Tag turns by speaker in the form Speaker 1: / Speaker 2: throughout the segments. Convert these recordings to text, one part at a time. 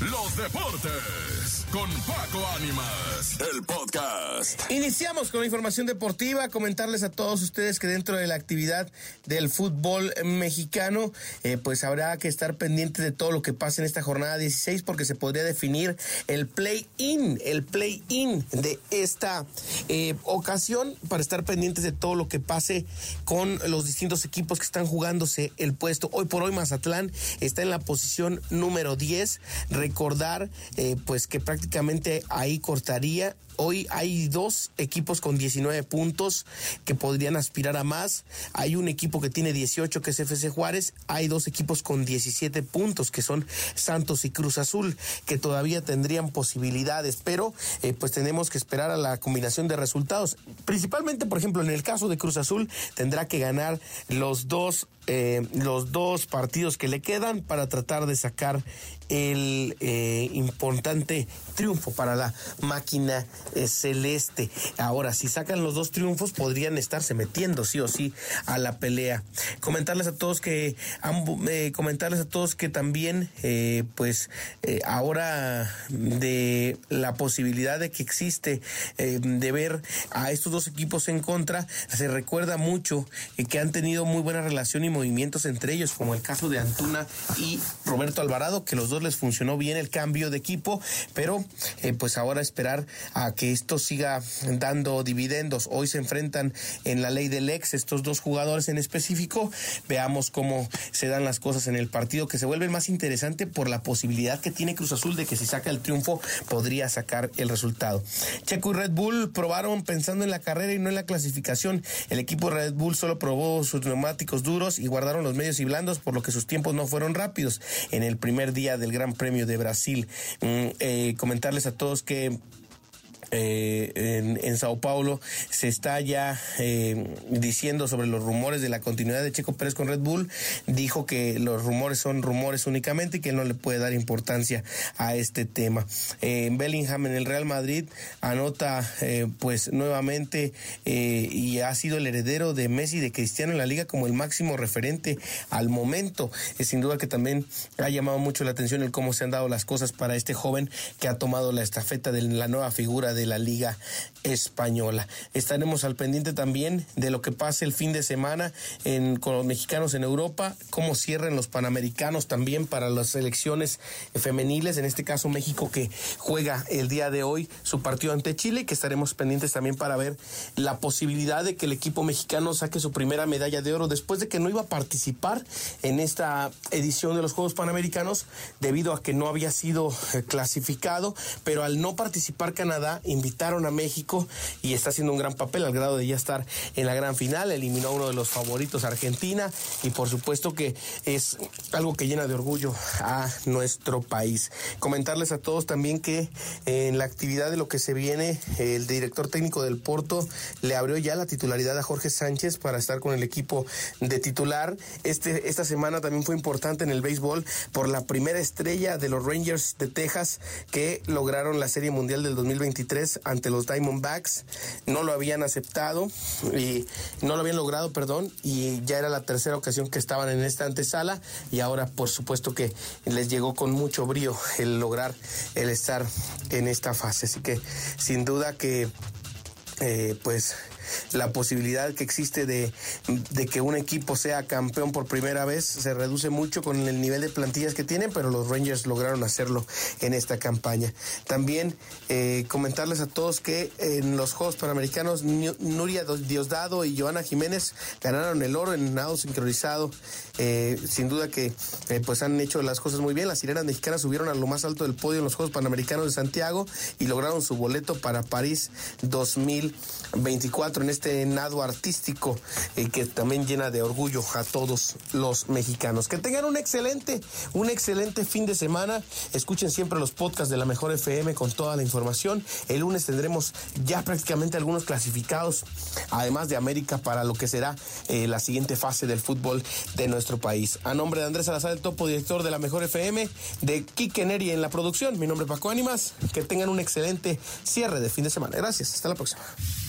Speaker 1: los deportes con Paco Ánimas, el podcast.
Speaker 2: Iniciamos con la información deportiva, comentarles a todos ustedes que dentro de la actividad del fútbol mexicano, eh, pues habrá que estar pendiente de todo lo que pase en esta jornada 16 porque se podría definir el play-in, el play-in de esta eh, ocasión para estar pendientes de todo lo que pase con los distintos equipos que están jugándose el puesto. Hoy por hoy Mazatlán está en la posición número 10 recordar eh, pues que prácticamente ahí cortaría. Hoy hay dos equipos con 19 puntos que podrían aspirar a más. Hay un equipo que tiene 18 que es FC Juárez. Hay dos equipos con 17 puntos que son Santos y Cruz Azul que todavía tendrían posibilidades, pero eh, pues tenemos que esperar a la combinación de resultados. Principalmente, por ejemplo, en el caso de Cruz Azul tendrá que ganar los dos eh, los dos partidos que le quedan para tratar de sacar el eh, importante triunfo para la máquina celeste. Ahora, si sacan los dos triunfos, podrían estarse metiendo sí o sí a la pelea. Comentarles a todos que, eh, comentarles a todos que también, pues, ahora de la posibilidad de que existe de ver a estos dos equipos en contra, se recuerda mucho que han tenido muy buena relación y movimientos entre ellos, como el caso de Antuna y Roberto Alvarado, que los dos les funcionó bien el cambio de equipo, pero eh, pues ahora esperar a que esto siga dando dividendos. Hoy se enfrentan en la ley del ex estos dos jugadores en específico. Veamos cómo se dan las cosas en el partido, que se vuelve más interesante por la posibilidad que tiene Cruz Azul de que si saca el triunfo podría sacar el resultado. Checo y Red Bull probaron pensando en la carrera y no en la clasificación. El equipo Red Bull solo probó sus neumáticos duros y guardaron los medios y blandos, por lo que sus tiempos no fueron rápidos. En el primer día del Gran Premio de Brasil, mm, eh, comentarles a todos que eh, en, en, Sao Paulo se está ya eh, diciendo sobre los rumores de la continuidad de Checo Pérez con Red Bull. Dijo que los rumores son rumores únicamente y que no le puede dar importancia a este tema. Eh, Bellingham en el Real Madrid anota pues nuevamente y ha sido el heredero de Messi y de Cristiano en la liga como el máximo referente al momento. sin duda que también ha llamado mucho la atención el cómo se han dado las cosas para este joven que ha tomado la estafeta de la nueva figura de de la Liga Española. Estaremos al pendiente también de lo que pase el fin de semana con los mexicanos en Europa, cómo cierren los panamericanos también para las selecciones femeniles, en este caso México que juega el día de hoy su partido ante Chile, que estaremos pendientes también para ver la posibilidad de que el equipo mexicano saque su primera medalla de oro después de que no iba a participar en esta edición de los Juegos Panamericanos debido a que no había sido eh, clasificado, pero al no participar Canadá invitaron a México y está haciendo un gran papel al grado de ya estar en la gran final, eliminó a uno de los favoritos Argentina y por supuesto que es algo que llena de orgullo a nuestro país. Comentarles a todos también que en la actividad de lo que se viene, el director técnico del Porto le abrió ya la titularidad a Jorge Sánchez para estar con el equipo de titular. Este, esta semana también fue importante en el béisbol por la primera estrella de los Rangers de Texas que lograron la Serie Mundial del 2023 ante los Diamondbacks. No lo habían aceptado y no lo habían logrado, perdón, y ya era la tercera ocasión que estaban en esta antesala y ahora por supuesto que les llegó con mucho brío el lograr el estar en esta fase. Así que sin duda que eh, pues la posibilidad que existe de, que un equipo sea campeón por primera vez se reduce mucho con el nivel de plantillas que tienen, pero los Rangers lograron hacerlo en esta campaña. También eh, comentarles a todos que en los Juegos Panamericanos Nuria Diosdado y Joana Jiménez ganaron el oro en nado sincronizado. Eh, sin duda que eh, pues han hecho las cosas muy bien. Las sirenas mexicanas subieron a lo más alto del podio en los Juegos Panamericanos de Santiago y lograron su boleto para París 2024 en este nado artístico eh, que también llena de orgullo a todos los mexicanos. Que tengan un excelente, un excelente fin de semana. Escuchen siempre los podcasts de la Mejor FM con toda la información. El lunes tendremos ya prácticamente algunos clasificados, además de América, para lo que será eh, la siguiente fase del fútbol de nuestro país. A nombre de Andrés Salazar, el topo director de la Mejor FM, de Kike Neri en la producción, mi nombre es Paco Ánimas. Que tengan un excelente cierre de fin de semana. Gracias, hasta la próxima.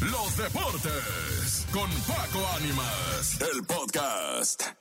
Speaker 1: Los con Paco Ánimas, el podcast.